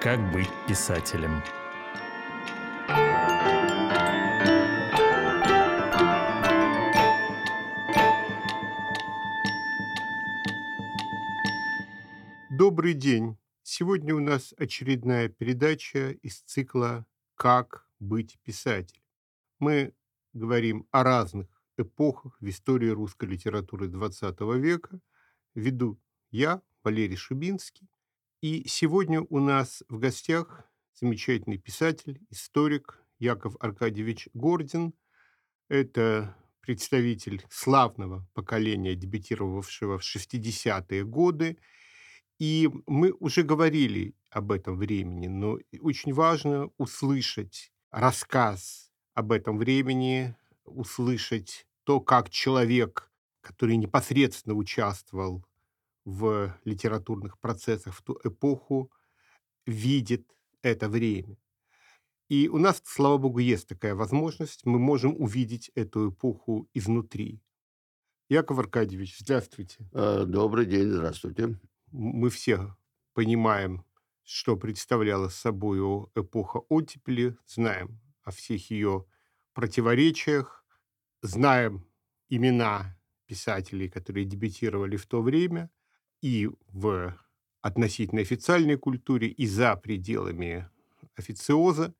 Как быть писателем? Добрый день. Сегодня у нас очередная передача из цикла «Как быть писателем». Мы говорим о разных эпохах в истории русской литературы XX века. Веду я, Валерий Шубинский. И сегодня у нас в гостях замечательный писатель, историк Яков Аркадьевич Гордин. Это представитель славного поколения, дебютировавшего в 60-е годы. И мы уже говорили об этом времени, но очень важно услышать рассказ об этом времени, услышать то, как человек, который непосредственно участвовал в литературных процессах в ту эпоху, видит это время. И у нас, слава богу, есть такая возможность. Мы можем увидеть эту эпоху изнутри. Яков Аркадьевич, здравствуйте. Э, Добрый день, здравствуйте. Мы все понимаем, что представляла собой эпоха оттепели, знаем о всех ее противоречиях, знаем имена писателей, которые дебютировали в то время, и в относительно официальной культуре, и за пределами официоза.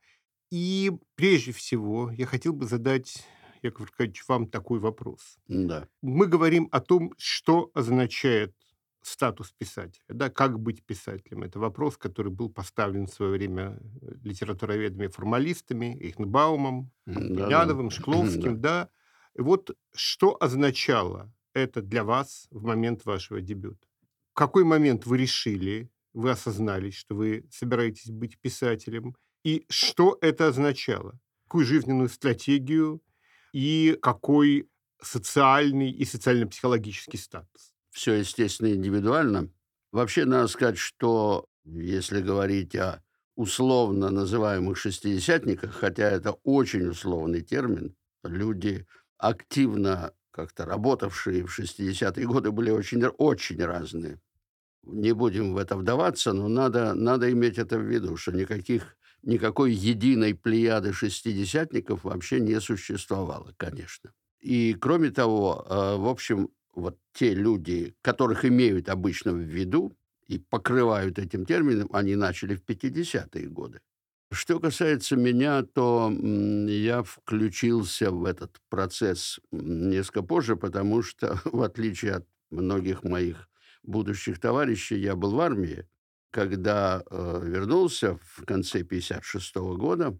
И прежде всего я хотел бы задать, Яков Аркадьевич, вам такой вопрос. Да. Мы говорим о том, что означает статус писателя, да, как быть писателем. Это вопрос, который был поставлен в свое время литературоведами-формалистами, Ихнбаумом, Ядовым, Шкловским, да. И вот что означало это для вас в момент вашего дебюта? Какой момент вы решили, вы осознали, что вы собираетесь быть писателем, и что это означало? Какую жизненную стратегию и какой социальный и социально-психологический статус? Все, естественно, индивидуально. Вообще, надо сказать, что если говорить о условно называемых шестидесятниках, хотя это очень условный термин, люди, активно как-то работавшие в 60-е годы, были очень, очень разные. Не будем в это вдаваться, но надо, надо иметь это в виду, что никаких, никакой единой плеяды шестидесятников вообще не существовало, конечно. И, кроме того, э, в общем, вот те люди, которых имеют обычно в виду и покрывают этим термином, они начали в 50-е годы. Что касается меня, то я включился в этот процесс несколько позже, потому что, в отличие от многих моих будущих товарищей, я был в армии. Когда э, вернулся в конце 56 года,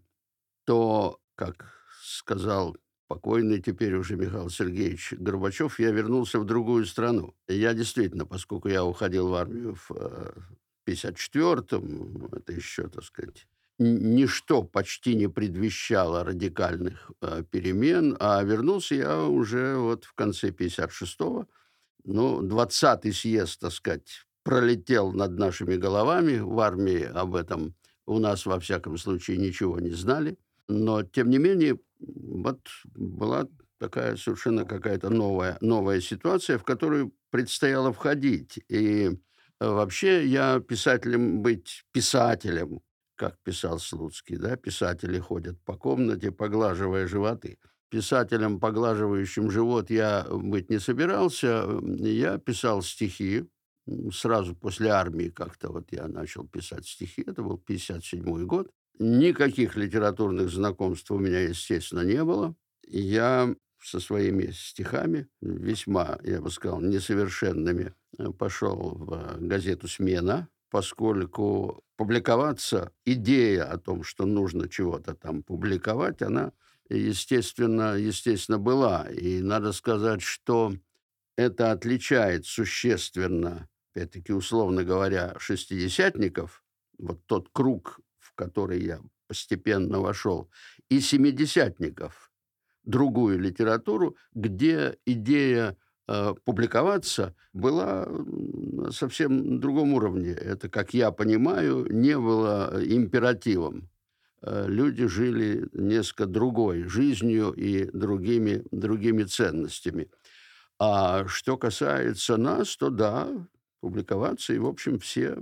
то, как сказал покойный теперь уже Михаил Сергеевич Горбачев, я вернулся в другую страну. Я действительно, поскольку я уходил в армию в э, 54-м, это еще, так сказать, ничто почти не предвещало радикальных э, перемен, а вернулся я уже вот в конце 56-го. Ну, 20-й съезд, так сказать, пролетел над нашими головами. В армии об этом у нас, во всяком случае, ничего не знали. Но, тем не менее, вот была такая совершенно какая-то новая, новая ситуация, в которую предстояло входить. И вообще я писателем быть писателем, как писал Слуцкий, да, писатели ходят по комнате, поглаживая животы. Писателем, поглаживающим живот, я быть не собирался. Я писал стихи. Сразу после армии как-то вот я начал писать стихи. Это был 57 год. Никаких литературных знакомств у меня, естественно, не было. Я со своими стихами, весьма, я бы сказал, несовершенными, пошел в газету «Смена», поскольку публиковаться, идея о том, что нужно чего-то там публиковать, она, естественно, естественно, была. И надо сказать, что это отличает существенно, опять-таки, условно говоря, шестидесятников, вот тот круг который я постепенно вошел, и семидесятников, другую литературу, где идея э, публиковаться была на совсем другом уровне. Это, как я понимаю, не было императивом. Э, люди жили несколько другой жизнью и другими, другими ценностями. А что касается нас, то да, публиковаться, и, в общем, все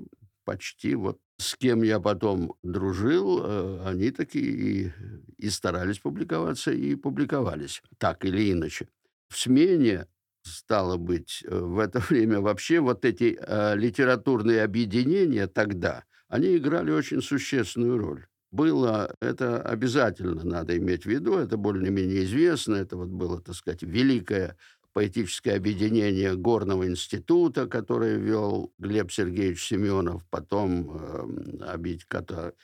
почти вот с кем я потом дружил, э, они такие и, и старались публиковаться, и публиковались, так или иначе. В смене, стало быть, э, в это время вообще вот эти э, литературные объединения тогда, они играли очень существенную роль. Было, это обязательно надо иметь в виду, это более-менее известно, это вот было, так сказать, великое поэтическое объединение Горного института, которое вел Глеб Сергеевич Семенов, потом э,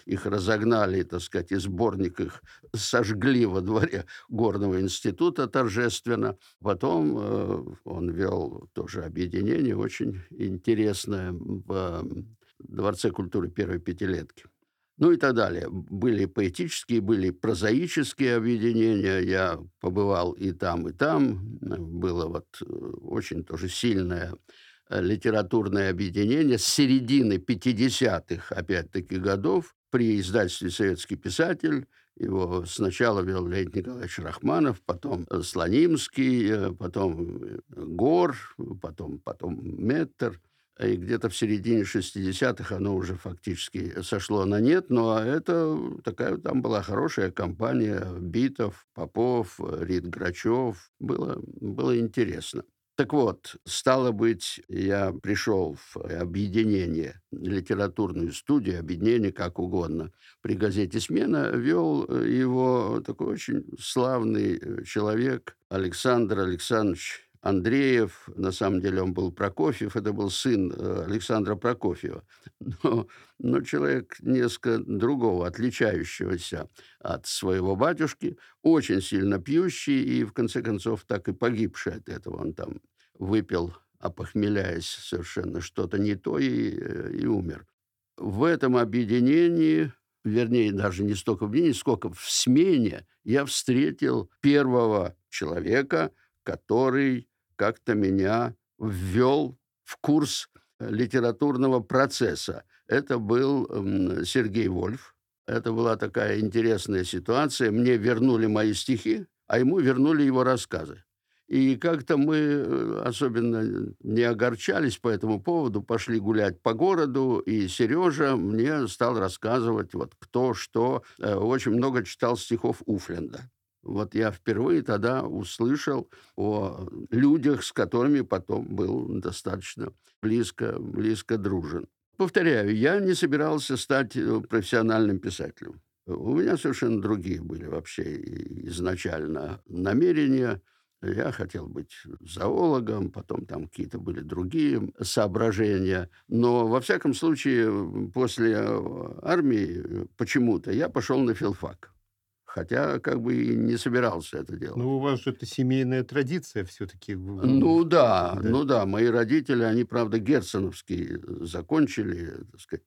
их разогнали, так сказать, и сборник их сожгли во дворе Горного института торжественно. Потом э, он вел тоже объединение очень интересное в Дворце культуры первой пятилетки ну и так далее. Были поэтические, были прозаические объединения. Я побывал и там, и там. Было вот э, очень тоже сильное э, литературное объединение с середины 50-х, опять-таки, годов при издательстве «Советский писатель». Его сначала вел Леонид Николаевич Рахманов, потом Слонимский, э, потом Гор, потом, потом Меттер – и где-то в середине 60-х оно уже фактически сошло на нет, но это такая там была хорошая компания Битов, Попов, Рид Грачев. Было, было интересно. Так вот, стало быть, я пришел в объединение, литературную студию, объединение, как угодно. При газете «Смена» вел его такой очень славный человек Александр Александрович Андреев, на самом деле он был Прокофьев, это был сын э, Александра Прокофьева, но, но человек несколько другого, отличающегося от своего батюшки, очень сильно пьющий и, в конце концов, так и погибший от этого. Он там выпил, опохмеляясь совершенно что-то не то и, э, и умер. В этом объединении вернее, даже не столько в объединении, сколько в смене я встретил первого человека, который как-то меня ввел в курс э, литературного процесса. Это был Сергей Вольф. Это была такая интересная ситуация. Мне вернули мои стихи, а ему вернули его рассказы. И как-то мы э, особенно не огорчались по этому поводу, пошли гулять по городу, и Сережа мне стал рассказывать, вот кто что. Э, очень много читал стихов Уфленда. Вот я впервые тогда услышал о людях, с которыми потом был достаточно близко, близко дружен. Повторяю, я не собирался стать э, профессиональным писателем. У меня совершенно другие были вообще изначально намерения. Я хотел быть зоологом, потом там какие-то были другие соображения. Но, во всяком случае, после э, армии почему-то я пошел на филфак хотя как бы и не собирался это делать. Ну, у вас же это семейная традиция все-таки. Ну да, да, ну да, мои родители, они, правда, герценовский закончили, так сказать,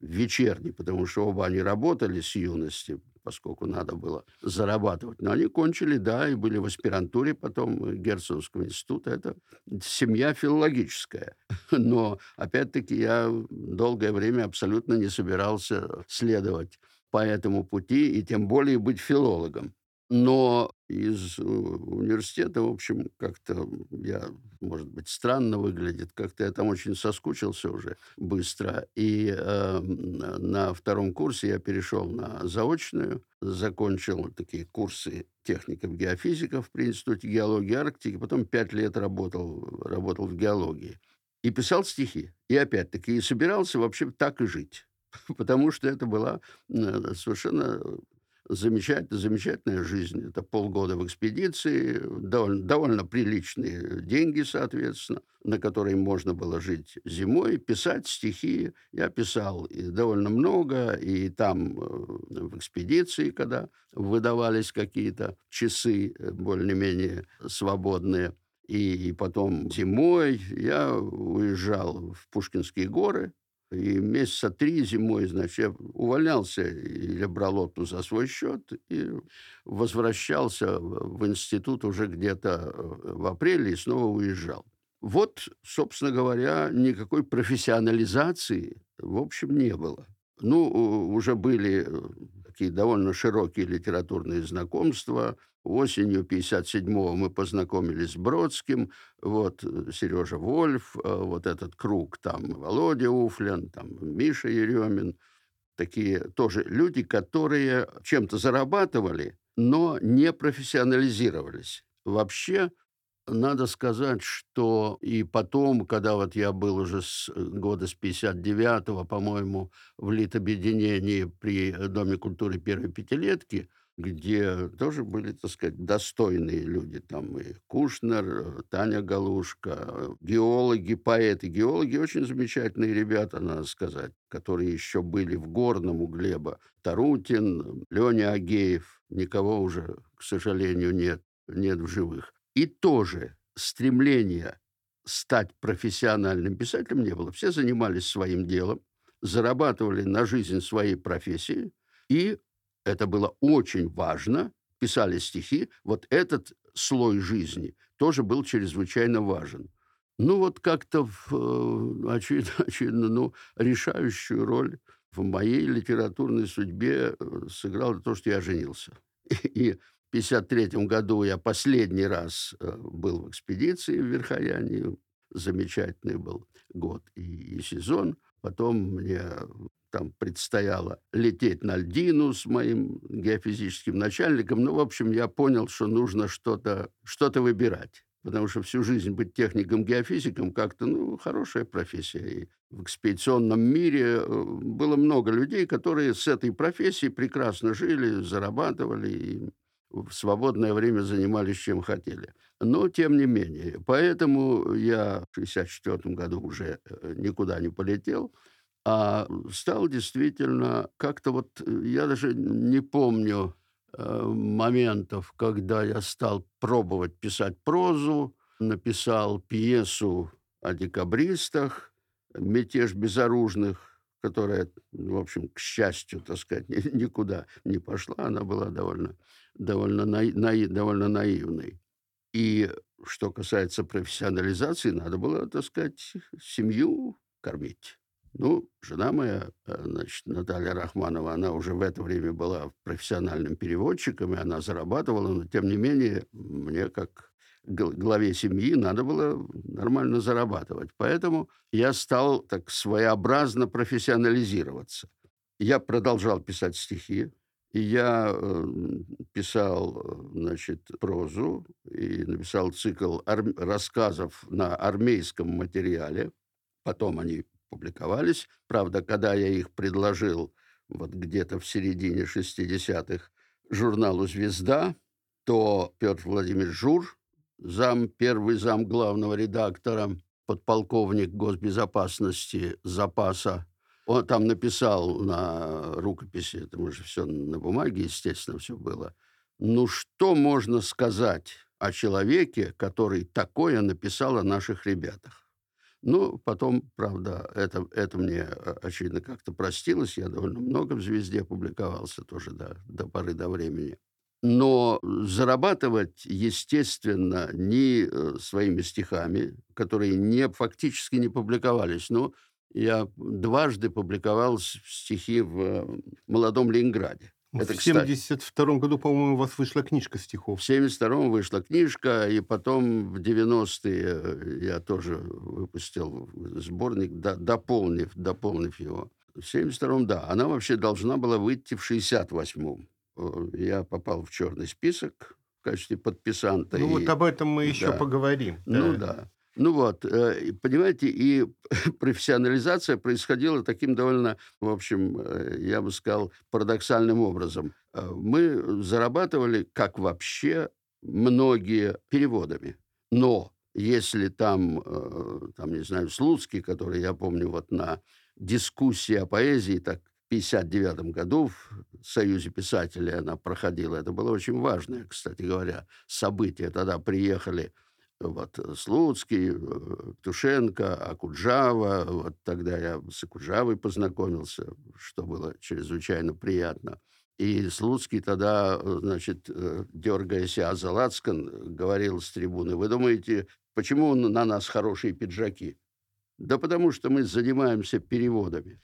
вечерний, потому что оба они работали с юности, поскольку надо было зарабатывать. Но они кончили, да, и были в аспирантуре потом Герценовского института. Это семья филологическая. Но, опять-таки, я долгое время абсолютно не собирался следовать по этому пути, и тем более быть филологом. Но из э, университета, в общем, как-то я, может быть, странно выглядит, как-то я там очень соскучился уже быстро. И э, на втором курсе я перешел на заочную, закончил такие курсы техников-геофизиков при Институте геологии Арктики, потом пять лет работал, работал в геологии. И писал стихи. И опять-таки, и собирался вообще так и жить. потому что это была э, совершенно замечательная, замечательная жизнь. Это полгода в экспедиции, довольно, довольно приличные деньги, соответственно, на которые можно было жить зимой, писать стихи. Я писал и довольно много, и там э, в экспедиции, когда выдавались какие-то часы э, более-менее свободные, и потом зимой я уезжал в Пушкинские горы, и месяца три зимой, значит, я увольнялся или брал отпуск за свой счет и возвращался в институт уже где-то э, в апреле и снова уезжал. Вот, собственно говоря, никакой профессионализации, в общем, не было. Ну, уже были э, такие довольно широкие литературные знакомства. Осенью 57-го мы познакомились с Бродским, вот Сережа Вольф, э, вот этот круг, там Володя Уфлен, там Миша Еремин – такие тоже люди, которые чем-то зарабатывали, но не профессионализировались. Вообще, надо сказать, что и потом, когда вот я был уже с года с 59-го, по-моему, в Литобъединении при Доме культуры первой пятилетки, где тоже были, так сказать, достойные люди. Там и Кушнер, э, Таня Галушка, геологи, поэты. Геологи очень замечательные ребята, надо сказать, которые еще были в горном у Глеба. Тарутин, Леня Агеев. Никого уже, к сожалению, нет, нет в живых. И тоже стремление стать профессиональным писателем не было. Все занимались своим делом, зарабатывали на жизнь своей профессии, и это было очень важно, писали стихи. Вот этот слой жизни тоже был чрезвычайно важен. Ну вот как-то, в, э, очевидно, очевидно, ну, решающую роль в моей литературной судьбе э, сыграло то, что я женился. И 1953 году я последний раз э, был в экспедиции в Верхоянии. Замечательный был год и, и сезон. Потом мне там предстояло лететь на льдину с моим геофизическим начальником. Ну, в общем, я понял, что нужно что-то что выбирать. Потому что всю жизнь быть техником-геофизиком как-то, ну, хорошая профессия. И в экспедиционном мире э, было много людей, которые с этой профессией прекрасно жили, зарабатывали. И в свободное время занимались чем хотели. Но тем не менее. Поэтому я в 1964 году уже э, никуда не полетел, а стал действительно как-то вот... Э, я даже не помню э, моментов, когда я стал пробовать писать прозу, написал пьесу о декабристах, «Мятеж безоружных», которая, в общем, к счастью, так сказать, никуда не пошла. Она была довольно довольно, наи, наи, довольно наивный. И что касается профессионализации, надо было, так сказать, семью кормить. Ну, жена моя, э, значит, Наталья Рахманова, она уже в это время была профессиональным переводчиком, и она зарабатывала, но, тем не менее, мне, как главе семьи, надо было нормально зарабатывать. Поэтому я стал так своеобразно профессионализироваться. Я продолжал писать стихи, и я э, писал, э, значит, прозу и написал цикл рассказов на армейском материале. Потом они публиковались. Правда, когда я их предложил вот где-то в середине 60-х журналу «Звезда», то Петр Владимирович Жур, зам, первый зам главного редактора, подполковник госбезопасности запаса он там написал на рукописи, это уже все на бумаге, естественно, все было. Ну, что можно сказать о человеке, который такое написал о наших ребятах? Ну, потом, правда, это, это мне, а, очевидно, как-то простилось. Я довольно много в «Звезде» публиковался тоже до, до поры до времени. Но зарабатывать, естественно, не э, своими стихами, которые не, фактически не публиковались. Ну, я дважды публиковал стихи в э, «Молодом Ленинграде». Это, в 1972 году, по-моему, у вас вышла книжка стихов. В 1972 вышла книжка, и потом в 90-е э, я тоже выпустил сборник, дополнив, дополнив его. В 1972 да. Она вообще должна была выйти в 1968-м. Э, я попал в черный список в качестве подписанта. Ну и... вот об этом мы еще да. поговорим. Ну да. да. Ну вот, э, понимаете, и профессионализация происходила таким довольно, в общем, э, я бы сказал, парадоксальным образом. Э, мы зарабатывали, как вообще многие, переводами. Но если там, там, не знаю, Слуцкий, который, я помню, вот на дискуссии о поэзии, так в 1959 году в Союзе писателей она проходила. Это было очень важное, кстати говоря, событие. Тогда приехали вот э, Слуцкий, э, Тушенко, Акуджава. Вот тогда я с Акуджавой познакомился, что было чрезвычайно приятно. И Слуцкий тогда, э, значит, дергаясь о Залацкан, говорил с трибуны, вы думаете, почему на нас хорошие пиджаки? Да потому что мы занимаемся переводами.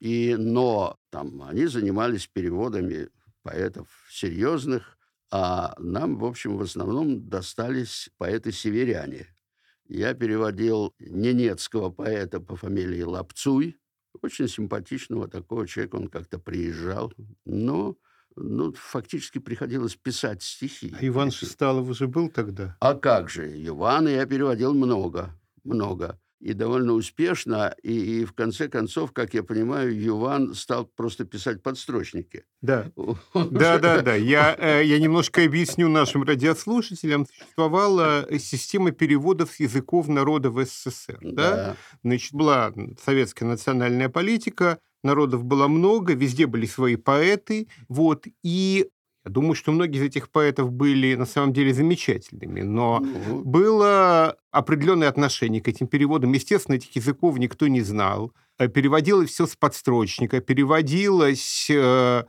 И, но там они занимались переводами поэтов серьезных, а нам, в общем, в основном достались поэты-северяне. Я переводил ненецкого поэта по фамилии Лапцуй, очень симпатичного такого человека. Он как-то приезжал, но ну, фактически приходилось писать стихи. А Иван Шесталов уже был тогда? А как же, Ивана я переводил много, много и довольно успешно. И, и в конце концов, как я понимаю, Юван стал просто писать подстрочники. Да, да, да, да. Я, э, я немножко объясню нашим радиослушателям. Существовала система переводов с языков народов СССР. Да. Да? Значит, была советская национальная политика, народов было много, везде были свои поэты, вот, и я думаю, что многие из этих поэтов были на самом деле замечательными, но ну. было определенное отношение к этим переводам. Естественно, этих языков никто не знал. Э, переводилось все с подстрочника, переводилось... Э,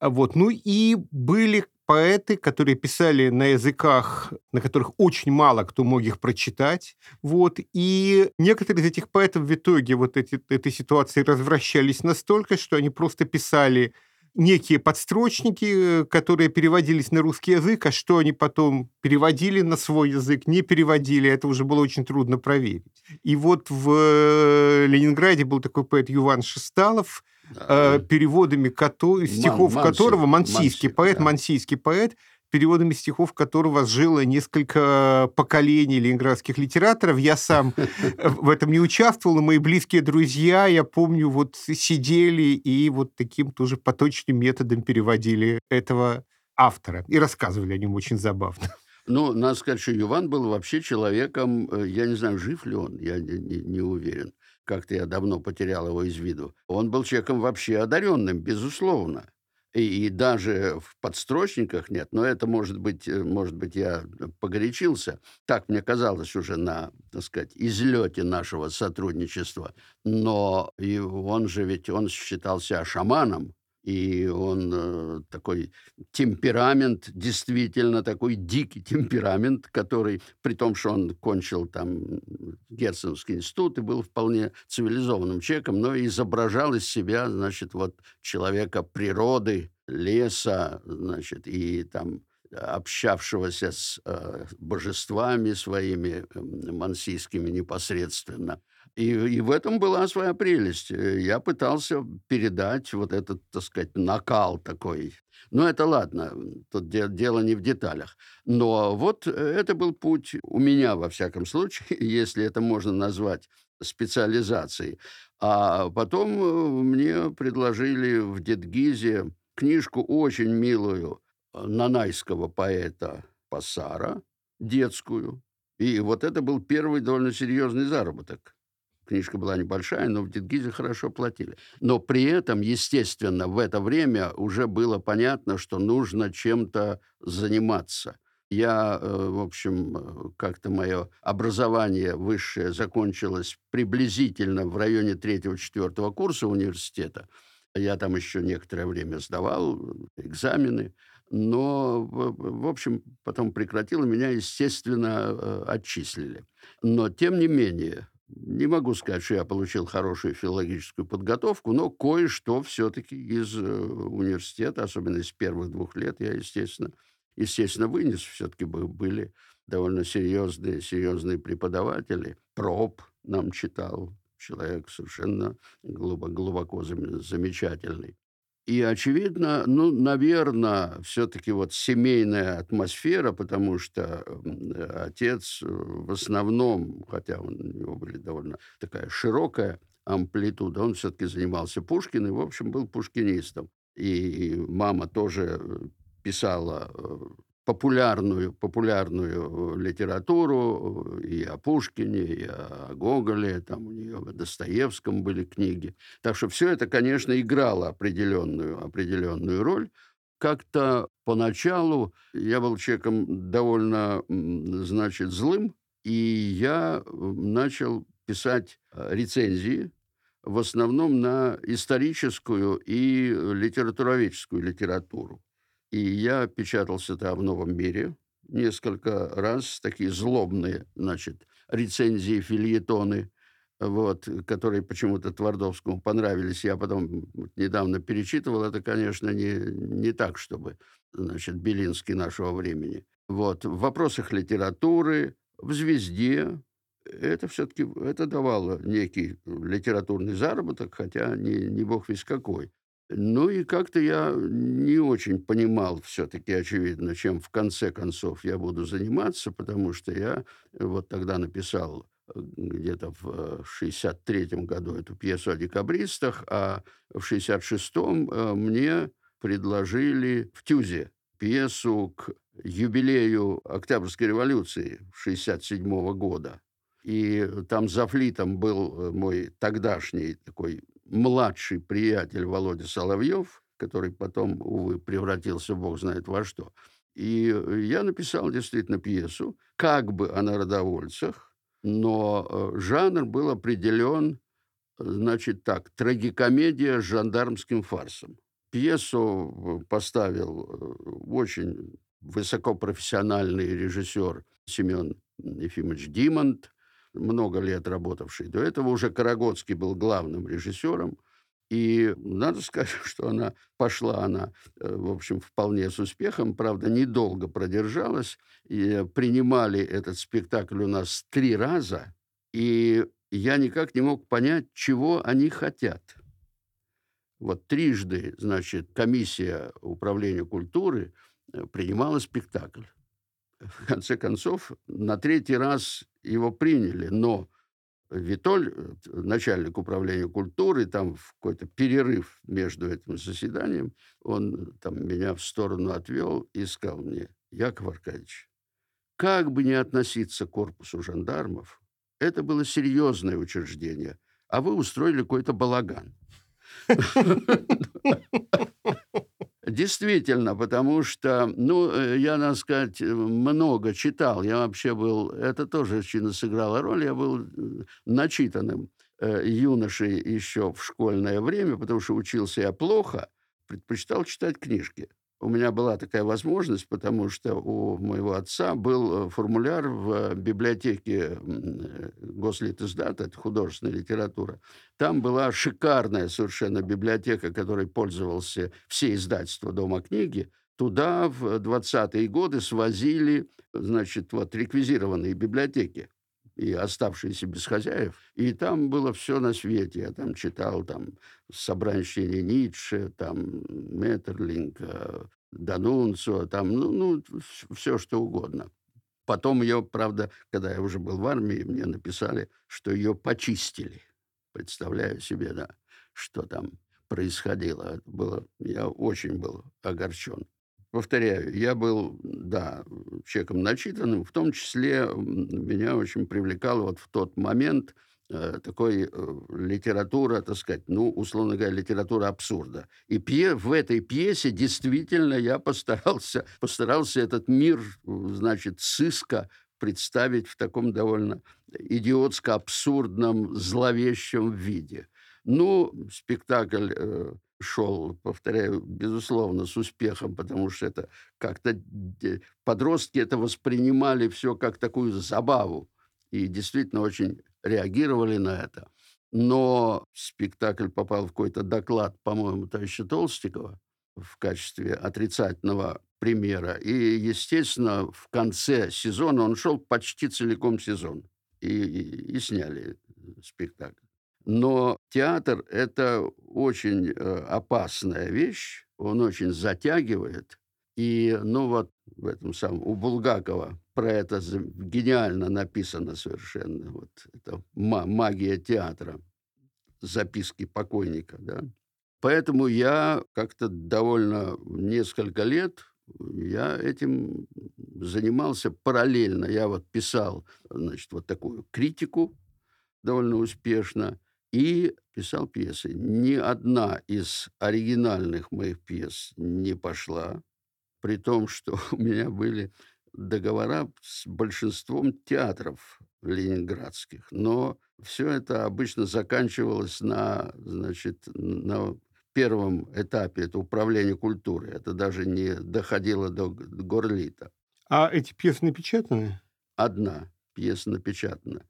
вот. Ну и были поэты, которые писали на языках, на которых очень мало кто мог их прочитать. Вот. И некоторые из этих поэтов в итоге вот эти, этой ситуации развращались настолько, что они просто писали некие подстрочники, э, которые переводились на русский язык, а что они потом переводили на свой язык, не переводили, это уже было очень трудно проверить. И вот в э, Ленинграде был такой поэт Юван Шесталов. Э, переводами кото- стихов Ман, которого, мансийский поэт, да. мансийский поэт, переводами стихов которого жило несколько поколений ленинградских литераторов. Я сам в этом не участвовал, но мои близкие друзья, я помню, вот сидели и вот таким тоже поточным методом переводили этого автора и рассказывали о нем очень забавно. Ну, надо сказать, что Юван был вообще человеком, э, я не знаю, жив ли он, я не, не, не уверен. Как-то я давно потерял его из виду. Он был человеком вообще одаренным, безусловно и, и даже в подстрочниках нет, но это может быть, э, может быть, я погорячился. Так мне казалось уже на, так сказать, излете нашего сотрудничества. Но и он же ведь, он считался шаманом, и он э, такой темперамент, действительно такой дикий темперамент, который, при том, что он кончил там Герценовский институт и был вполне цивилизованным человеком, но изображал из себя, значит, вот человека природы, леса, значит, и там общавшегося с э, божествами своими э, мансийскими непосредственно. И, и в этом была своя прелесть. Э, я пытался передать вот этот, так сказать, накал такой. Но это ладно, тут де дело не в деталях. Но вот э, это был путь у меня, во всяком случае, если это можно назвать специализацией. А потом э, мне предложили в Дедгизе книжку очень милую нанайского поэта Пассара, детскую. И вот это был первый довольно серьезный заработок. Книжка была небольшая, но в Дедгизе хорошо платили. Но при этом, естественно, в это время уже было понятно, что нужно чем-то заниматься. Я, э, в общем, э, как-то мое образование высшее закончилось приблизительно в районе третьего-четвертого курса университета. Я там еще некоторое время сдавал экзамены, но, в общем, потом прекратил, меня, естественно, э, отчислили. Но, тем не менее, не могу сказать, что я получил хорошую филологическую подготовку, но кое-что все-таки из э, университета, особенно из первых двух лет, я, естественно, естественно вынес. Все-таки были довольно серьезные, серьезные преподаватели. Проб нам читал, человек совершенно глубоко, глубоко замечательный. И, очевидно, ну, наверное, все-таки вот семейная атмосфера, потому что отец э, в основном, хотя у него были довольно такая широкая амплитуда, он все-таки занимался Пушкиным, в общем, был пушкинистом. И мама тоже э, писала э, популярную, популярную литературу и о Пушкине, и о Гоголе, там у нее о Достоевском были книги. Так что все это, конечно, играло определенную, определенную роль. Как-то поначалу я был человеком довольно, значит, злым, и я начал писать рецензии, в основном на историческую и литературоведческую литературу. И я печатался там в «Новом мире» несколько раз, такие злобные, значит, рецензии, фильетоны, вот, которые почему-то Твардовскому понравились. Я потом недавно перечитывал. Это, конечно, не, не так, чтобы, значит, Белинский нашего времени. Вот, в вопросах литературы, в «Звезде», это все-таки это давало некий литературный заработок, хотя не, не бог весь какой. Ну и как-то я не очень понимал все-таки, очевидно, чем в конце концов я буду заниматься, потому что я вот тогда написал э, где-то в 63-м э, году эту пьесу о декабристах, а в 66-м э, мне предложили в Тюзе пьесу к юбилею Октябрьской революции 67 -го года. И там за флитом был мой тогдашний такой младший приятель Володя Соловьев, который потом, увы, превратился бог знает во что. И я написал действительно пьесу, как бы о народовольцах, но э, жанр был определен, значит так, трагикомедия с жандармским фарсом. Пьесу э, поставил э, очень высокопрофессиональный режиссер Семен Ефимович Димонт, много лет работавший до этого. Уже Карагодский был главным режиссером. И надо сказать, что она пошла, она, э, в общем, вполне с успехом, правда, недолго продержалась. И принимали этот спектакль у нас три раза, и я никак не мог понять, чего они хотят. Вот трижды, значит, комиссия управления культуры э, принимала спектакль в конце концов, на третий раз его приняли, но Витоль, э, начальник управления культуры, там в какой-то перерыв между этим заседанием, он там меня в сторону отвел и сказал мне, Яков Аркадьевич, как бы не относиться к корпусу жандармов, это было серьезное учреждение, а вы устроили какой-то балаган. Действительно, потому что, ну, э, я, надо сказать, э, много читал. Я вообще был, это тоже сыграло роль, я был э, начитанным юношей еще в школьное время, потому что учился я плохо, предпочитал читать книжки у меня была такая возможность, потому что у моего отца был э, формуляр в библиотеке э, Гослитиздата, это художественная литература. Там была шикарная совершенно библиотека, которой пользовался все издательства Дома книги. Туда в 20-е годы свозили, значит, вот реквизированные библиотеки и оставшиеся без хозяев. И там было все на свете. Я там читал там собрание Ницше, там Меттерлинг, э, Данунцио, там, ну, ну, все что угодно. Потом ее, правда, когда я уже был в армии, мне написали, что ее почистили. Представляю себе, да, что там происходило. Это было, я очень был огорчен. Повторяю, я был, да, человеком начитанным, в том числе меня очень привлекала вот в тот момент э, такой э, литература, так сказать, ну, условно говоря, литература абсурда. И пье, в этой пьесе действительно я постарался, постарался этот мир, значит, сыска представить в таком довольно идиотско-абсурдном, зловещем виде. Ну, спектакль э, шел, повторяю, безусловно, с успехом, потому что это как-то подростки это воспринимали все как такую забаву и действительно очень реагировали на это. Но спектакль попал в какой-то доклад, по-моему, товарища Толстикова в качестве отрицательного примера. И, естественно, в конце сезона он шел почти целиком сезон. И, и, и сняли спектакль. Но театр – это очень э, опасная вещь, он очень затягивает. И, ну вот, в этом самом, у Булгакова про это гениально написано совершенно. Вот это магия театра, записки покойника, да. Поэтому я как-то довольно несколько лет я этим занимался параллельно. Я вот писал, значит, вот такую критику довольно успешно и писал пьесы. Ни одна из оригинальных моих пьес не пошла, при том, что у меня были договора с большинством театров ленинградских. Но все это обычно заканчивалось на, значит, на первом этапе, это управление культурой. Это даже не доходило до горлита. А эти пьесы напечатаны? Одна пьеса напечатана.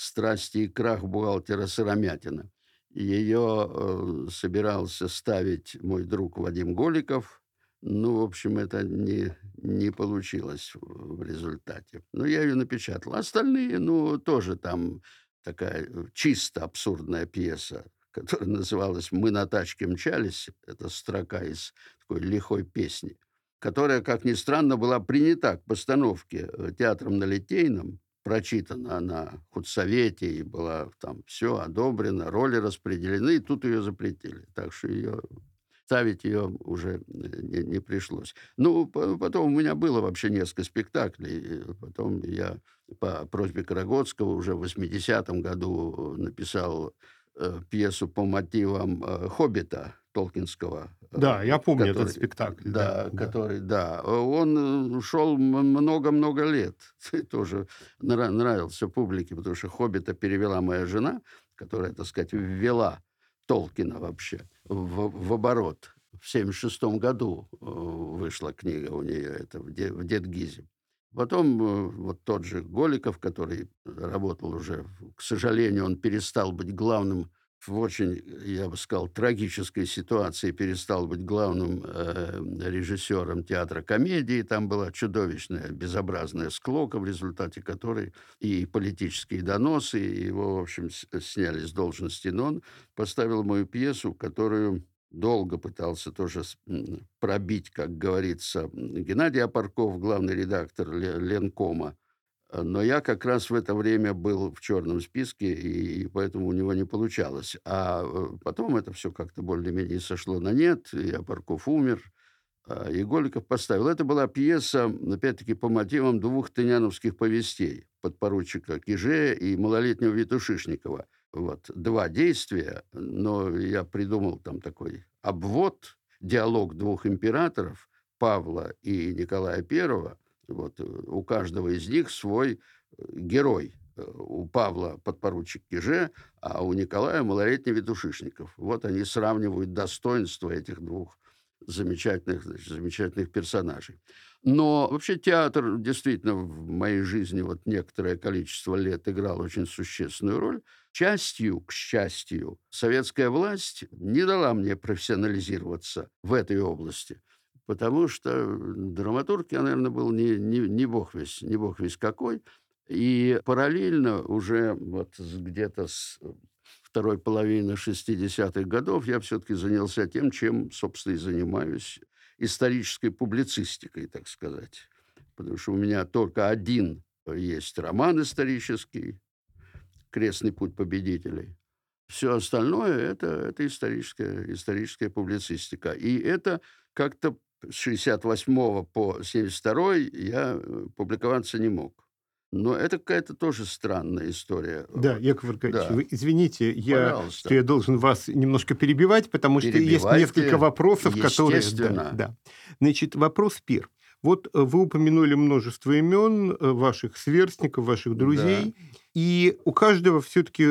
«Страсти и крах бухгалтера Сыромятина». Ее э, собирался ставить мой друг Вадим Голиков, Ну, в общем, это не, не получилось в результате. Но я ее напечатал. Остальные, ну, тоже там такая э, чисто абсурдная пьеса, которая называлась «Мы на тачке мчались». Это строка из такой лихой песни, которая, как ни странно, была принята к постановке э, театром на Литейном, прочитана на худсовете и была там все одобрено, роли распределены, и тут ее запретили. Так что ее ставить ее уже э, не, не пришлось. Ну, потом у меня было вообще несколько спектаклей. Потом я по просьбе Карагодского уже в 80-м году написал э, пьесу по мотивам э, «Хоббита» Толкинского. Э, да, я помню который, этот спектакль. Да, да, который, да. Он шел много-много лет. Тоже нравился публике, потому что «Хоббита» перевела моя жена, которая, так сказать, ввела Толкина вообще в, в оборот. В 1976 году э, вышла книга у нее, это в, де, в Дедгизе. Потом э, вот тот же Голиков, который работал уже, к сожалению, он перестал быть главным в очень, я бы сказал, трагической ситуации перестал быть главным э, режиссером театра комедии. Там была чудовищная, безобразная склока, в результате которой и политические доносы, и его, в общем, сняли с должности. Но он поставил мою пьесу, которую долго пытался тоже пробить, как говорится, Геннадий Апарков, главный редактор Ленкома, но я как раз в это время был в черном списке, и, поэтому у него не получалось. А э, потом это все как-то более-менее сошло на нет, и Апарков умер, а, и Голиков поставил. Это была пьеса, опять-таки, по мотивам двух тыняновских повестей подпоручика Киже и малолетнего Витушишникова. Вот, два действия, но я придумал там такой обвод, диалог двух императоров, Павла и Николая Первого – вот, э, у каждого из них свой э, герой. Э, у Павла подпоручик Киже, а у Николая малолетний Ветушишников. Вот они сравнивают достоинства этих двух замечательных, значит, замечательных персонажей. Но вообще театр действительно в моей жизни вот некоторое количество лет играл очень существенную роль. Частью, к счастью, советская власть не дала мне профессионализироваться в этой области – потому что драматург я, наверное, был не, не, не бог весь, не бог весь какой. И параллельно уже вот где-то с второй половины 60-х годов я все-таки занялся тем, чем, собственно, и занимаюсь, исторической публицистикой, так сказать. Потому что у меня только один есть роман исторический «Крестный путь победителей». Все остальное это, – это историческая, историческая публицистика. И это как-то с 68 по 72 я э, публиковаться не мог. Но это какая-то тоже странная история. Да, Яков Аркадьевич, да. вы извините, я, что я должен вас немножко перебивать, потому что есть несколько вопросов, которые... Да, да. Значит, вопрос первый. Вот э, вы упомянули множество имен э, ваших сверстников, ваших друзей, да. и у каждого все-таки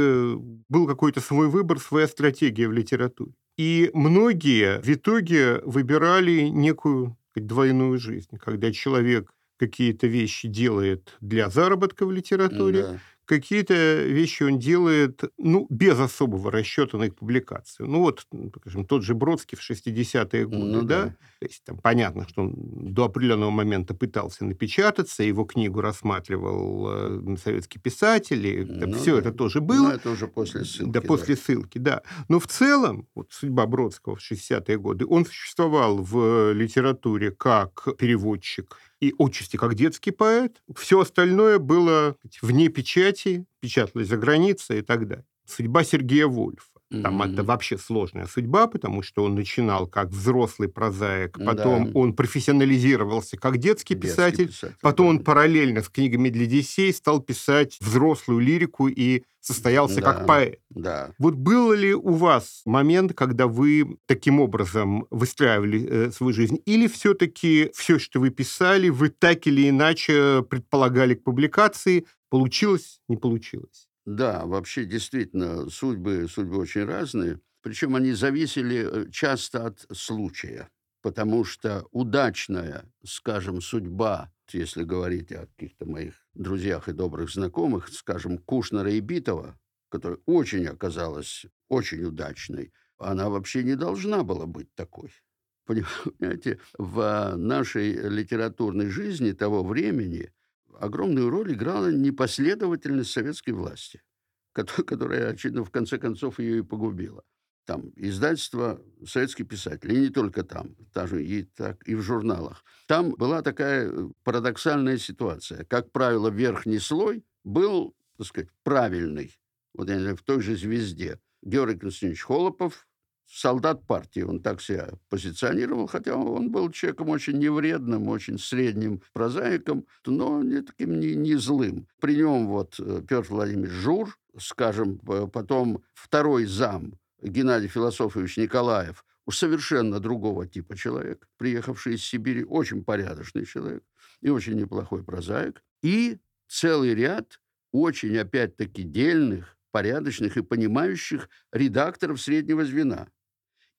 был какой-то свой выбор, своя стратегия в литературе. И многие в итоге выбирали некую двойную жизнь, когда человек какие-то вещи делает для заработка в литературе, да какие-то вещи он делает, ну, без особого расчета на их публикацию. Ну, вот, скажем, тот же Бродский в 60-е годы, ну, да? да? То есть там понятно, что он до определенного момента пытался напечататься, его книгу рассматривал э, советский писатель, и ну, все да. это тоже было. Ну, это уже после ссылки. Да, после да. ссылки, да. Но в целом, вот судьба Бродского в 60-е годы, он существовал в литературе как переводчик, и отчасти как детский поэт. Все остальное было вне печати, печаталось за границей и так далее. Судьба Сергея Вольфа. Там mm-hmm. это вообще сложная судьба, потому что он начинал как взрослый прозаик, потом да. он профессионализировался как детский, детский писатель, писатель, потом да. он параллельно с книгами для детей стал писать взрослую лирику и состоялся да. как поэт. Да. Вот был ли у вас момент, когда вы таким образом выстраивали э, свою жизнь, или все-таки все, что вы писали, вы так или иначе предполагали к публикации, получилось, не получилось? Да, вообще действительно судьбы, судьбы очень разные. Причем они зависели э, часто от случая. Потому что удачная, скажем, судьба, если говорить о каких-то моих друзьях и добрых знакомых, скажем, Кушнера и Битова, которая очень оказалась очень удачной, она вообще не должна была быть такой. Понимаете, в нашей литературной жизни того времени огромную роль играла непоследовательность советской власти, которая, очевидно, в конце концов ее и погубила. Там издательство «Советский писатель», и не только там, даже и, так, и в журналах. Там была такая э, парадоксальная ситуация. Как правило, верхний слой был, так сказать, правильный. Вот я не знаю, в той же «Звезде». Георгий Константинович Холопов, солдат партии, он так себя позиционировал, хотя он был человеком очень невредным, очень средним прозаиком, но не таким не, не злым. При нем вот э, Петр Владимирович Жур, скажем, потом второй зам Геннадий Философович Николаев, уж совершенно другого типа человек, приехавший из Сибири, очень порядочный человек и очень неплохой прозаик, и целый ряд очень, опять-таки, дельных, порядочных и понимающих редакторов среднего звена.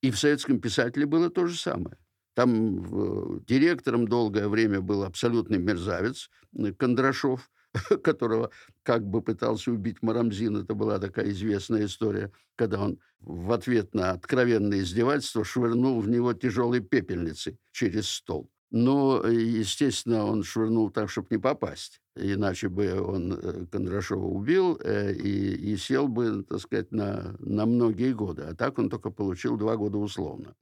И в советском писателе было то же самое. Там директором долгое время был абсолютный мерзавец Кондрашов, которого как бы пытался убить Марамзин. Это была такая известная история, когда он в ответ на откровенное издевательство швырнул в него тяжелой пепельницей через стол. Но, естественно, он швырнул так, чтобы не попасть. Иначе бы он э, Кондрашова убил э, и, и сел бы, так сказать, на, на многие годы. А так он только получил два года условно.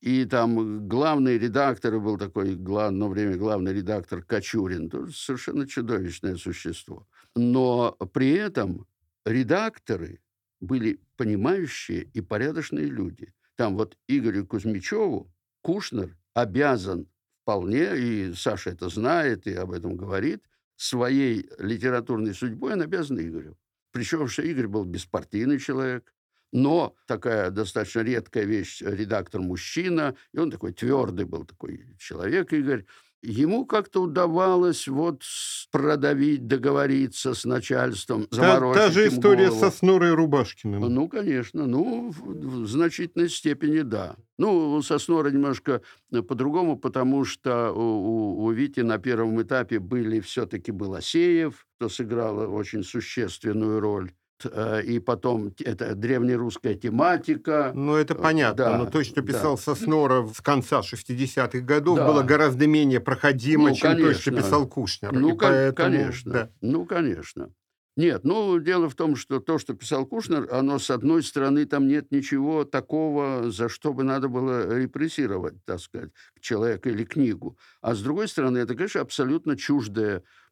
И там главный редактор был такой, одно время главный редактор Кочурин. Тоже совершенно чудовищное существо. Но при этом редакторы были понимающие и порядочные люди. Там вот Игорю Кузьмичеву Кушнер обязан вполне, и Саша это знает и об этом говорит, своей литературной судьбой он обязан Игорю. Причем, что Игорь был беспартийный человек, но такая достаточно редкая вещь, редактор-мужчина, и он такой твердый был такой человек, Игорь, ему как-то удавалось вот продавить, договориться с начальством, заморочить Та, та же история голову. со Снорой Рубашкиным. Ну, конечно. Ну, в, в значительной степени да. Ну, со Снорой немножко по-другому, потому что у, у, у Вити на первом этапе были все-таки был Асеев, кто сыграл очень существенную роль. Э, и потом это древнерусская тематика. Ну, это понятно. Да, но то, что писал да. Сосноров с конца 60-х годов, да. было гораздо менее проходимо, ну, чем конечно. то, что писал Кушнер. Ну, поэтому, конечно. Да. Ну, конечно. Нет, ну, дело в том, что то, что писал Кушнер, оно, с одной стороны, там нет ничего такого, за что бы надо было репрессировать, так сказать, человека или книгу. А с другой стороны, это, конечно, абсолютно чуждое Э,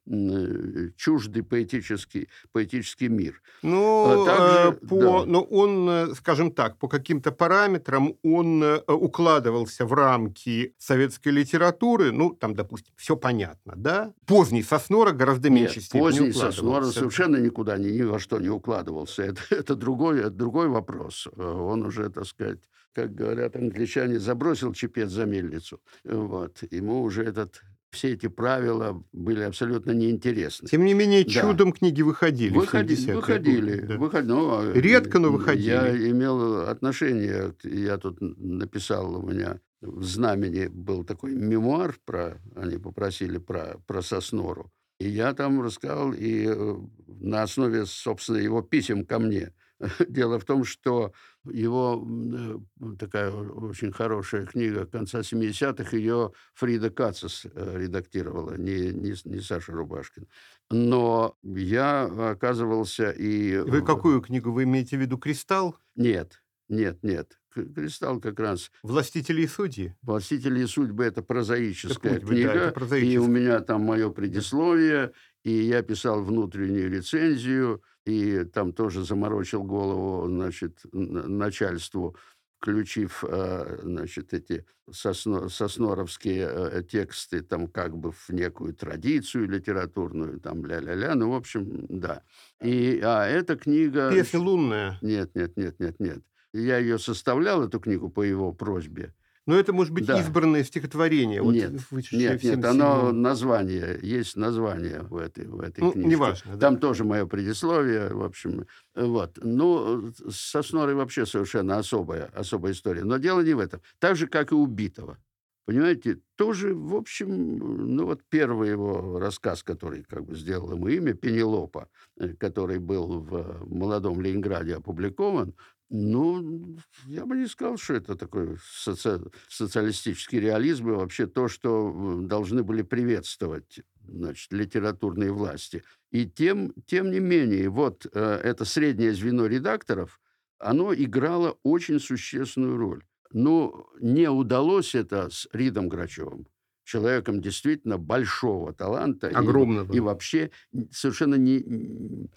чуждый поэтический, поэтический мир. Ну, а Также, э, по, да. но он, э, скажем так, по каким-то параметрам он укладывался в рамки советской литературы, ну, там, допустим, все понятно, да? Поздний Соснора гораздо меньше Нет, степени поздний Соснора совершенно никуда ни, ни во что не укладывался. Это, это, другой, это другой вопрос. Он уже, так сказать, как говорят англичане, забросил чепец за мельницу. Вот. Ему уже этот все эти правила были абсолютно неинтересны. Тем не менее, да. чудом книги выходили. Выходи, выходили. Да. выходили ну, а, Редко, но выходили. Я имел отношение, я тут написал, у меня в знамени был такой мемуар, про, они попросили про, про Соснору. И я там рассказал, и э, на основе, собственно, его писем ко мне. Дело в том, что его э, такая очень хорошая книга конца 70-х, ее Фрида Кацис э, редактировала, не, не, не Саша Рубашкин. Но я оказывался и... Вы какую книгу? Вы имеете в виду «Кристалл»? Нет, нет, нет. Кристалл как раз... «Властители и судьи»? «Властители и судьбы» — это прозаическая это книга. Да, это прозаическая. И у меня там мое предисловие, и я писал внутреннюю рецензию, и там тоже заморочил голову, значит, начальству, включив, э, значит, эти сосно, сосноровские э, тексты там как бы в некую традицию литературную, там ля-ля-ля, ну, в общем, да. И, а эта книга... Песня лунная. Нет, нет, нет, нет, нет. Я ее составлял, эту книгу, по его просьбе. Но это может быть да. избранное стихотворение. Вот нет, нет, нет, оно название, есть название в этой, в этой ну, книжке. Неважно. Там да. тоже мое предисловие, в общем. Вот. Ну, с Соснорой вообще совершенно особая, особая история. Но дело не в этом. Так же, как и убитого. Понимаете, тоже, в общем, ну вот первый его рассказ, который как бы сделал ему имя, Пенелопа, э, который был в «Молодом Ленинграде» опубликован, Ну, я бы не сказал, что это такой соци... социалистический реализм и вообще то, что должны были приветствовать значит, литературные власти. И тем, тем не менее, вот э, это среднее звено редакторов, оно играло очень существенную роль. Но не удалось это с Ридом Грачевым, человеком действительно большого таланта. Огромного. И, и вообще совершенно не,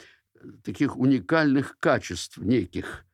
таких уникальных качеств неких Э,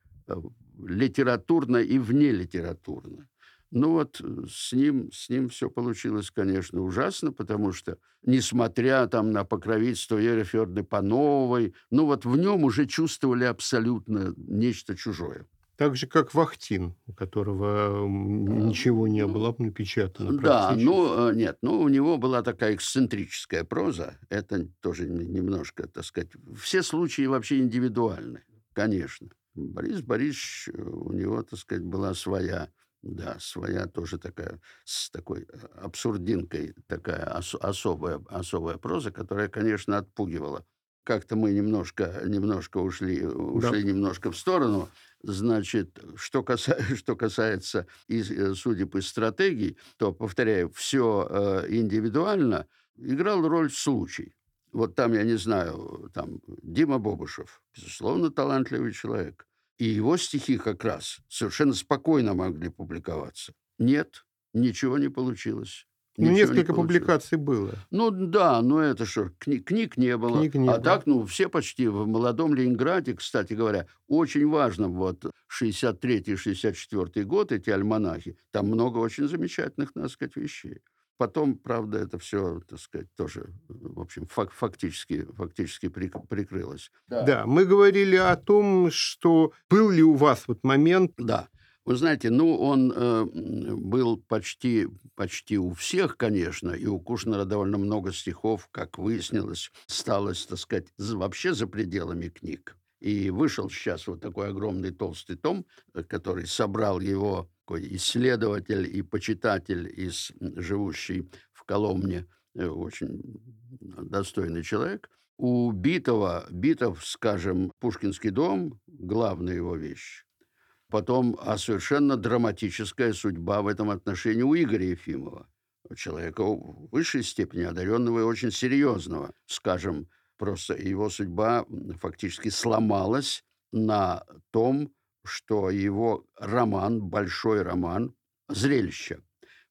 литературно и внелитературно. Ну вот э, с ним, с ним все получилось, конечно, ужасно, потому что, несмотря там на покровительство Веры Федоровны Пановой, ну вот в нем уже чувствовали абсолютно нечто чужое. Так же, как Вахтин, у которого ничего не было напечатано. Да, ну, э, нет, ну, у него была такая эксцентрическая проза. Это тоже немножко, так сказать, все случаи вообще индивидуальны, конечно. Борис Борисович, э, у него, так сказать, была своя, да, своя тоже такая, с такой э, абсурдинкой, такая ос особая, особая проза, которая, конечно, отпугивала. Как-то мы немножко, немножко ушли, ушли да. немножко в сторону. Значит, что, касается, что касается из, э, судеб и стратегий, то, повторяю, все э, индивидуально играл роль случай. Вот там, я не знаю, там Дима Бобышев, безусловно, талантливый человек. И его стихи как раз совершенно спокойно могли публиковаться. Нет, ничего не получилось. Ну, несколько не публикаций было. Ну да, но это что, кни книг не было. Книг не а было. так, ну, все почти в молодом Ленинграде, кстати говоря, очень важно, вот 63-64 год, эти альманахи, там много очень замечательных, надо сказать, вещей. Потом, правда, это все, так сказать, тоже, в общем, фак фактически, фактически прикрылось. Да. да, мы говорили о том, что был ли у вас вот момент... Да. Вы знаете, ну, он э, был почти, почти у всех, конечно, и у Кушнера довольно много стихов, как выяснилось, сталось, так сказать, вообще за пределами книг. И вышел сейчас вот такой огромный толстый том, э, который собрал его такой исследователь и почитатель из живущий в Коломне, э, очень достойный человек. У Битова, Битов, скажем, Пушкинский дом, главная его вещь. Потом, а совершенно драматическая судьба в этом отношении у Игоря Ефимова, человека в высшей степени одаренного и очень серьезного. Скажем, просто его судьба фактически сломалась на том, что его роман, большой роман, зрелище,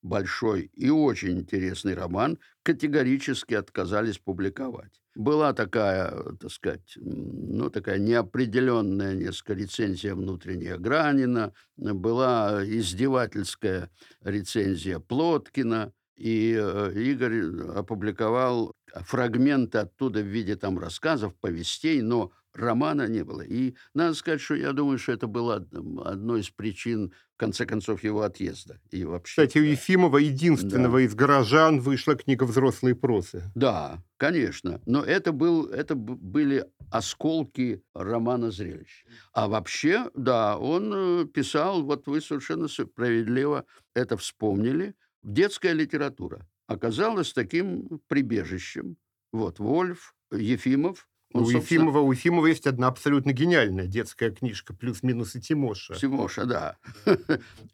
большой и очень интересный роман, категорически отказались публиковать. Была такая, так сказать, ну, такая неопределенная несколько рецензия внутренняя Гранина, была издевательская рецензия Плоткина, и э, Игорь опубликовал фрагменты оттуда в виде там рассказов, повестей, но романа не было. И надо сказать, что я думаю, что это было одной из причин, в конце концов, его отъезда. И вообще, Кстати, у Ефимова единственного да. из горожан вышла книга «Взрослые просы». Да, конечно. Но это, был, это были осколки романа «Зрелище». А вообще, да, он э, писал, вот вы совершенно справедливо это вспомнили, детская литература оказалась таким прибежищем. Вот, Вольф, Ефимов, он, у, Ефимова, у Ефимова есть одна абсолютно гениальная детская книжка «Плюс-минус и Тимоша». Тимоша, да.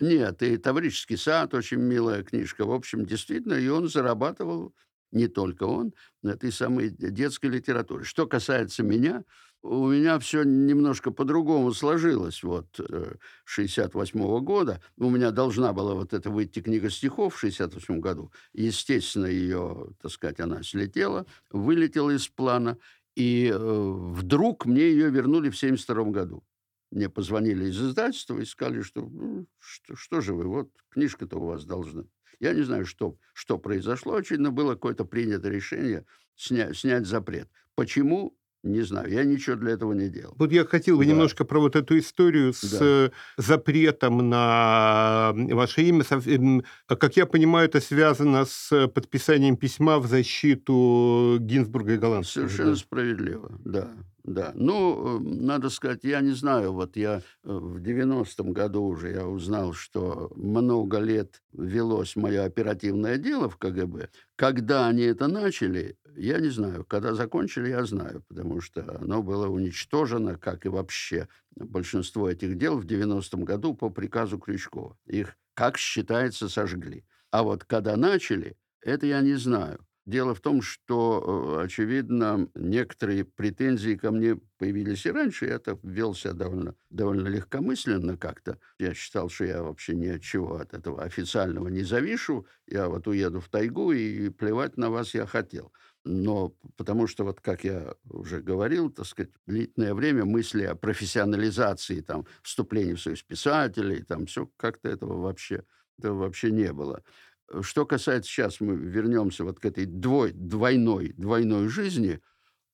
Нет, и «Таврический сад» очень милая книжка. В общем, действительно, и он зарабатывал, не только он, на этой самой детской литературе. Что касается меня, у меня все немножко по-другому сложилось. Вот 68 -го года у меня должна была вот эта выйти книга стихов в 68 году. Естественно, ее, так сказать, она слетела, вылетела из плана. И э, вдруг мне ее вернули в 1972 году. Мне позвонили из издательства и сказали, что, ну, что, что же вы, вот книжка-то у вас должна. Я не знаю, что, что произошло. Очевидно, было какое-то принято решение сня, снять запрет. Почему? Не знаю, я ничего для этого не делал. Вот я хотел бы да. немножко про вот эту историю с да. Э, запретом на ваше имя. Эм, как я понимаю, это связано с подписанием письма в защиту Гинзбурга и Голландского. Совершенно да? справедливо, да. Да. Ну, э, надо сказать, я не знаю, вот я э, в 90-м году уже я узнал, что много лет велось мое оперативное дело в КГБ. Когда они это начали, я не знаю. Когда закончили, я знаю, потому что оно было уничтожено, как и вообще большинство этих дел в 90-м году по приказу Крючкова. Их, как считается, сожгли. А вот когда начали, это я не знаю. Дело в том, что, э, очевидно, некоторые претензии ко мне появились и раньше. Я так вел себя довольно, довольно легкомысленно как-то. Я считал, что я вообще ни от чего от этого официального не завишу. Я вот уеду в тайгу, и плевать на вас я хотел. Но потому что, вот как я уже говорил, так сказать, длительное время мысли о профессионализации, там, вступлении в союз писателей, там, все как-то этого вообще, этого вообще не было. Что касается, сейчас мы вернемся вот к этой двой, двойной, двойной жизни,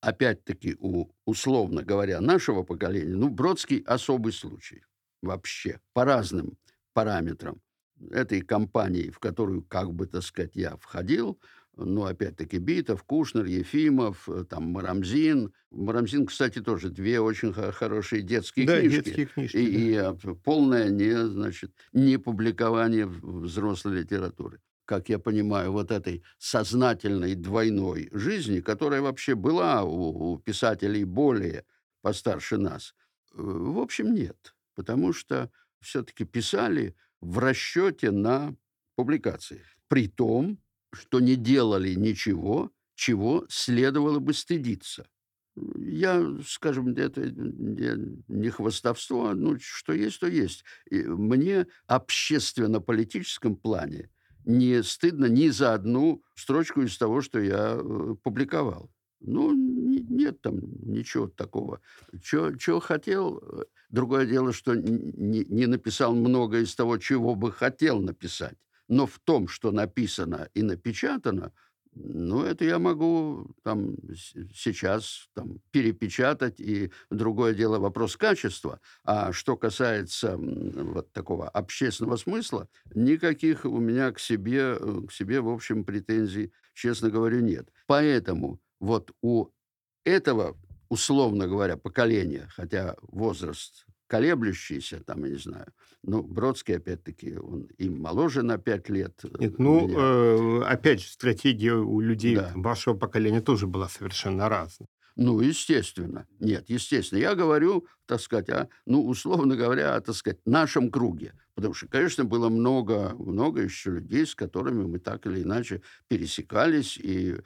опять-таки, у, условно говоря, нашего поколения, ну, Бродский особый случай вообще, по разным параметрам. Этой компании, в которую, как бы, так сказать, я входил, ну, опять-таки, Битов, Кушнер, Ефимов, э, там, Марамзин. Марамзин, кстати, тоже две очень хорошие детские да, книжки. детские книжки. И, да. и полное не, значит, не публикование взрослой литературы. Как я понимаю, вот этой сознательной двойной жизни, которая вообще была у, у писателей более постарше нас, э, в общем, нет. Потому что все-таки писали в расчете на публикации. При том, что не делали ничего, чего следовало бы стыдиться. Я, скажем, это не хвастовство, ну, что есть, то есть. И мне общественно-политическом плане не стыдно ни за одну строчку из того, что я э, публиковал. Ну, нет там ничего такого. Чего хотел, э, другое дело, что не, не написал много из того, чего бы хотел написать. Но в том, что написано и напечатано, ну, это я могу там сейчас там, перепечатать, и другое дело вопрос качества. А что касается вот такого общественного смысла, никаких у меня к себе, к себе, в общем, претензий, честно говоря, нет. Поэтому вот у этого, условно говоря, поколения, хотя возраст колеблющийся, там, я не знаю. Ну, Бродский, опять-таки, он и моложе на пять лет. Э, Нет, ну, э, опять же, стратегия у людей да. вашего поколения тоже была совершенно разная. Ну, естественно. Нет, естественно. Я говорю, так сказать, о, ну, условно говоря, о, так сказать, нашем круге. Потому что, конечно, было много, много еще людей, с которыми мы так или иначе пересекались, и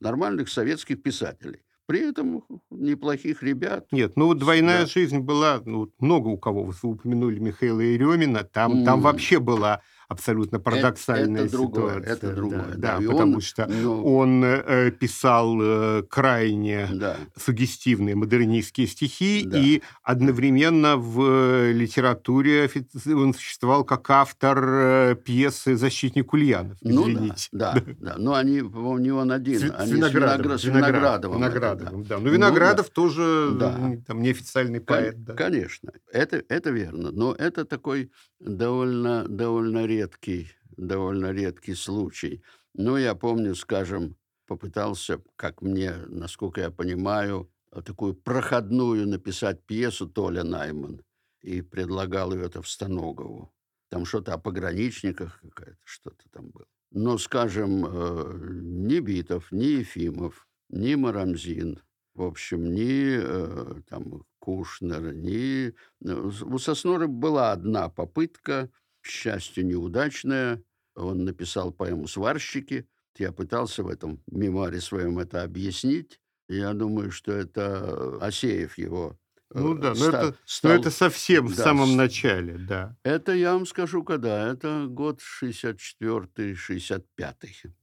нормальных советских писателей. При этом неплохих ребят. Нет, ну вот двойная да. жизнь была, ну, много у кого, вы упомянули Михаила Еремина, там, mm. там вообще была абсолютно парадоксальная это, это ситуация. Другое, это другое. Да, да, да потому он, что ну, он э, писал э, крайне да. сугестивные модернистские стихи, да. и одновременно в э, литературе он существовал как автор э, пьесы «Защитник Ульянов». Извините. Ну да, да, да. Но они, не он один. С, они с, Виноградовым. С Виноградовым. Виноградовым, да. да. Но Виноградов ну, тоже да. там неофициальный поэт. Кон- да. Конечно, это, это верно. Но это такой довольно, довольно редкий, довольно редкий случай. Ну, я помню, скажем, попытался, как мне, насколько я понимаю, такую проходную написать пьесу Толя Найман и предлагал ее это в Станогову. Там что-то о пограничниках какая-то, что-то там было. Но, скажем, э, ни Битов, ни Ефимов, ни Марамзин, в общем, ни э, там Кушнер, ни... Э, у Соснора была одна попытка, к счастью, неудачная. Он написал поэму «Сварщики». Я пытался в этом мемуаре своем это объяснить. Я думаю, что это Асеев его ну да, ста- но, это, стал... но это совсем да, в самом начале, да. Это я вам скажу, когда. Это год 64-65.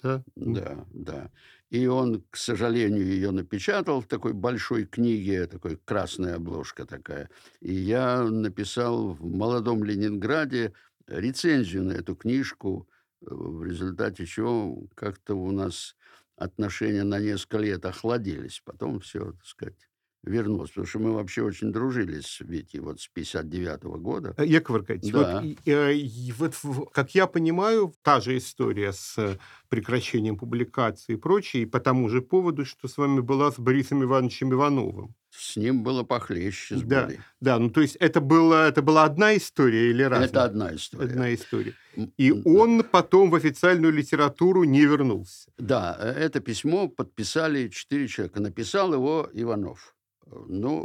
Да? Да, да. И он, к сожалению, ее напечатал в такой большой книге, такой красная обложка такая. И я написал в молодом Ленинграде рецензию на эту книжку, в результате чего как-то у нас отношения на несколько лет охладились. Потом все, так сказать, вернулся, потому что мы вообще очень дружили с Витей вот с 59 -го года. Э, Яков Аркадьевич, Да. вот, э, вот в- как я понимаю, та же история с прекращением публикации и прочее, и по тому же поводу, что с вами была с Борисом Ивановичем Ивановым. С ним было похлеще с Да. Борей. Да, ну то есть это, было, это была одна история или разная? Это одна история. Одна история. И он потом в официальную литературу не вернулся. Да, э, это письмо подписали четыре человека. Написал его Иванов. Ну,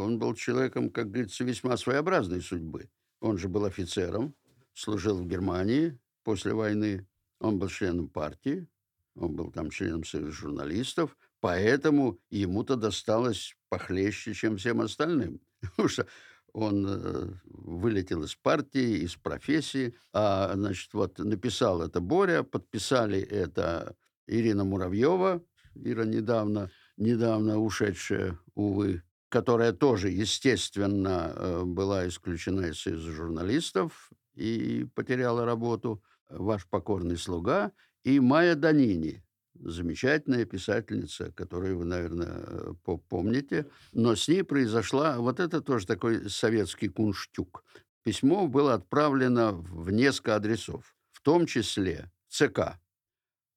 он был человеком, как говорится, весьма своеобразной судьбы. Он же был офицером, служил в Германии после войны. Он был членом партии, он был там членом Союза журналистов, поэтому ему-то досталось похлеще, чем всем остальным. Потому что он э, вылетел из партии, из профессии, а, значит, вот написал это Боря, подписали это Ирина Муравьева, Ира недавно, недавно ушедшая, увы, которая тоже, естественно, э, была исключена из Союза журналистов и потеряла работу, ваш покорный слуга, и Майя Данини, замечательная писательница, которую вы, наверное, э, по- помните, но с ней произошла, вот это тоже такой советский кунштюк. Письмо было отправлено в несколько адресов, в том числе ЦК.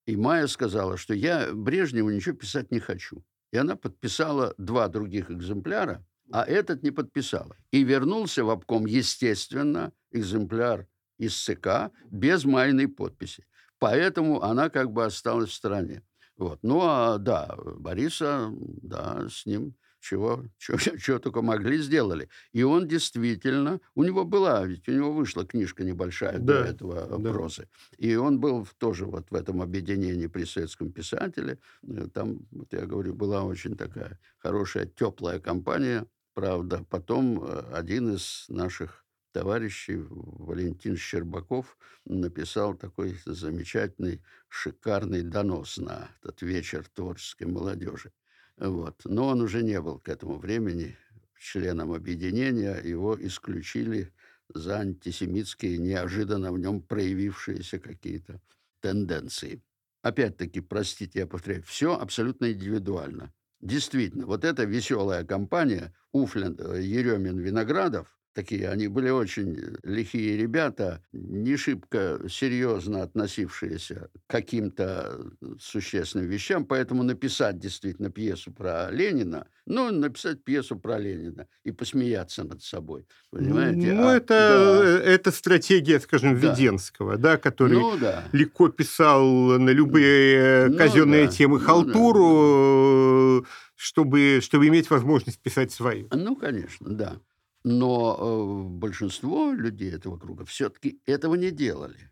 И Майя сказала, что я Брежневу ничего писать не хочу. И она подписала два других экземпляра, а этот не подписала. И вернулся в обком, естественно, экземпляр из ЦК без майной подписи. Поэтому она как бы осталась в стороне. Вот. Ну, а да, Бориса, да, с ним чего, чего, чего только могли, сделали. И он действительно, у него была, ведь у него вышла книжка небольшая до Да, этого да. прозы. И он был тоже вот в этом объединении при советском писателе. Э, Там, вот я говорю, была очень такая хорошая, теплая компания. Правда, потом э, один из наших товарищей, Валентин Щербаков, написал такой замечательный, шикарный донос на этот вечер творческой молодежи. Вот. Но он уже не был к этому времени членом объединения. Его исключили за антисемитские, неожиданно в нем проявившиеся какие-то тенденции. Опять-таки, простите, я повторяю, все абсолютно индивидуально. Действительно, вот эта веселая компания Уфлен, э, Еремин, Виноградов, такие, они были очень лихие ребята, не шибко серьезно относившиеся к каким-то существенным вещам, поэтому написать действительно пьесу про Ленина, ну, написать пьесу про Ленина и посмеяться над собой, понимаете? Ну, А, это, да. это стратегия, скажем, Да. Веденского, да, который Ну, да. легко писал на любые Ну казенные да, темы ну да. халтуру, э, чтобы, чтобы иметь возможность писать свою. Ну, конечно, да. Но э, большинство людей этого круга все-таки этого не делали.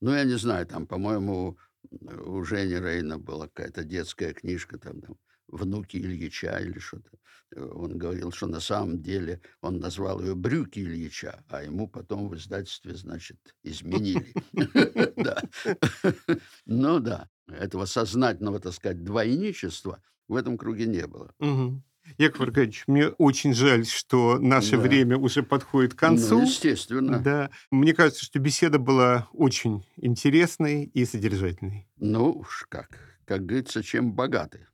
Ну, я не знаю, там, по-моему, у Жени Рейна была какая-то детская книжка, там, там «Внуки Ильича» или что-то. Э, Он говорил, что на самом деле он назвал ее «Брюки Ильича», а ему потом в издательстве, значит, изменили. Ну да, этого сознательного, так сказать, двойничества в этом круге не было. Яков Аркадьевич, мне очень жаль, что наше Да. время уже подходит к Ну, концу. естественно. Да. Мне кажется, что беседа была очень интересной и содержательной. Ну уж как. Как говорится, чем богаты.